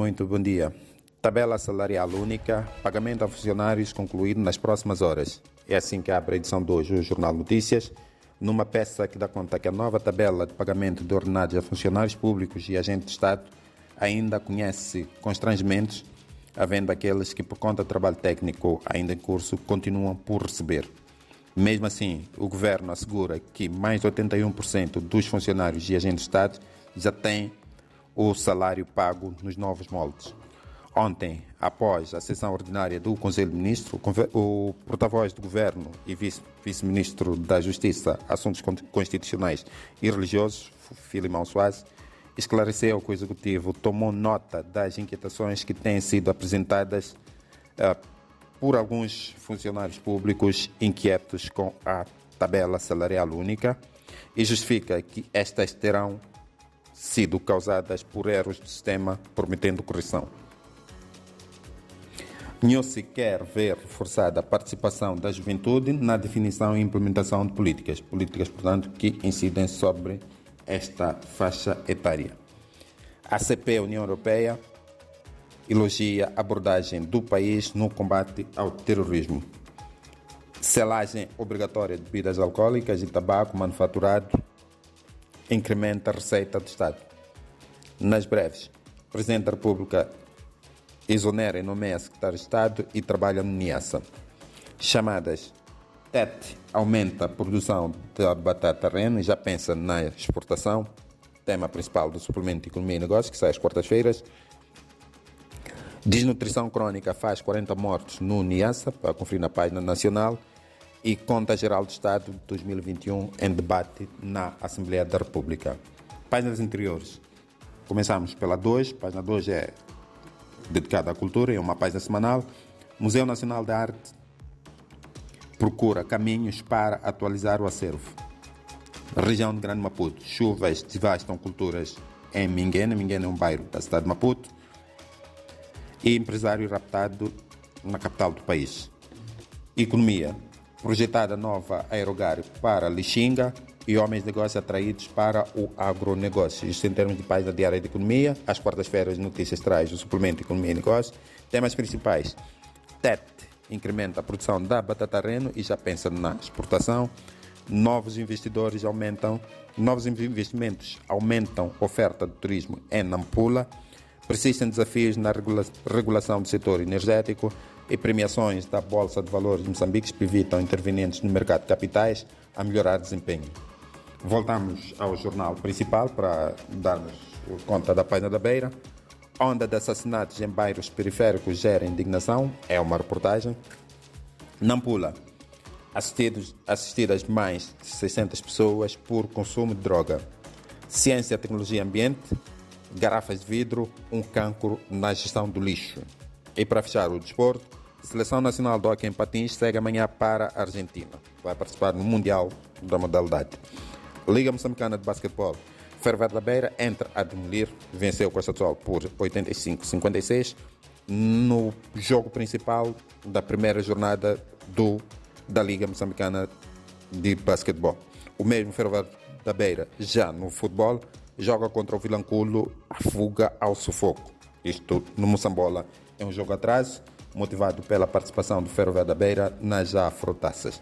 muito bom dia. Tabela salarial única, pagamento a funcionários concluído nas próximas horas. É assim que abre a edição de hoje o Jornal Notícias, numa peça que dá conta que a nova tabela de pagamento de ordenados a funcionários públicos e agentes de Estado ainda conhece constrangimentos, havendo aqueles que, por conta do trabalho técnico ainda em curso, continuam por receber. Mesmo assim, o governo assegura que mais de 81% dos funcionários e agentes de Estado já têm o salário pago nos novos moldes. Ontem, após a sessão ordinária do Conselho de Ministros, o porta-voz do Governo e vice-ministro da Justiça, Assuntos Constitucionais e Religiosos, Filimão Soares, esclareceu que o Executivo tomou nota das inquietações que têm sido apresentadas uh, por alguns funcionários públicos inquietos com a tabela salarial única e justifica que estas terão sido causadas por erros do sistema, prometendo correção. Nhosi quer ver reforçada a participação da juventude na definição e implementação de políticas, políticas, portanto, que incidem sobre esta faixa etária. A CP, União Europeia, elogia a abordagem do país no combate ao terrorismo. Selagem obrigatória de bebidas alcoólicas e tabaco manufaturado incrementa a receita do Estado. Nas breves, o Presidente da República exonera e nomeia secretário de Estado e trabalha no NIASA. Chamadas TET aumenta a produção de batata rena e já pensa na exportação, tema principal do suplemento de Economia e Negócios, que sai às quartas-feiras. Desnutrição crônica faz 40 mortos no NIASA, para conferir na página nacional. E Conta Geral do Estado de 2021 em debate na Assembleia da República. Páginas interiores. Começamos pela 2. Página 2 é dedicada à cultura, é uma página semanal. Museu Nacional de Arte procura caminhos para atualizar o acervo. Região de Grande Maputo, chuvas devastam culturas em Minguene. Minguene é um bairro da cidade de Maputo. E empresário raptado na capital do país. Economia. Projetada nova aerogário para Lixinga e homens de negócio atraídos para o agronegócio. Isto em termos de página diária de economia. Às quartas-feiras, notícias traz o suplemento economia e negócio. Temas principais. TET incrementa a produção da batata reno e já pensa na exportação. Novos investidores aumentam, novos investimentos aumentam oferta de turismo em Nampula. Persistem desafios na regula regulação do setor energético e premiações da Bolsa de Valores de Moçambique evitam intervenientes no mercado de capitais a melhorar desempenho. Voltamos ao jornal principal para darmos conta da página da Beira. Onda de assassinatos em bairros periféricos gera indignação, é uma reportagem. Nampula, assistidos, assistidas mais de 600 pessoas por consumo de droga. Ciência, tecnologia e ambiente, garrafas de vidro, um cancro na gestão do lixo. E para fechar o desporto, Seleção Nacional de Hockey em Patins segue amanhã para a Argentina. Vai participar no Mundial da modalidade. Liga Moçambicana de Basquetebol. Ferver da Beira entra a demolir, venceu o Costa do Sol por 85-56 no jogo principal da primeira jornada do, da Liga Moçambicana de Basquetebol. O mesmo Ferver da Beira, já no futebol, joga contra o Vilanculo a fuga ao sufoco. Isto no Moçambola é um jogo atrás, motivado pela participação do Ferroviário da Beira nas Afrotaças.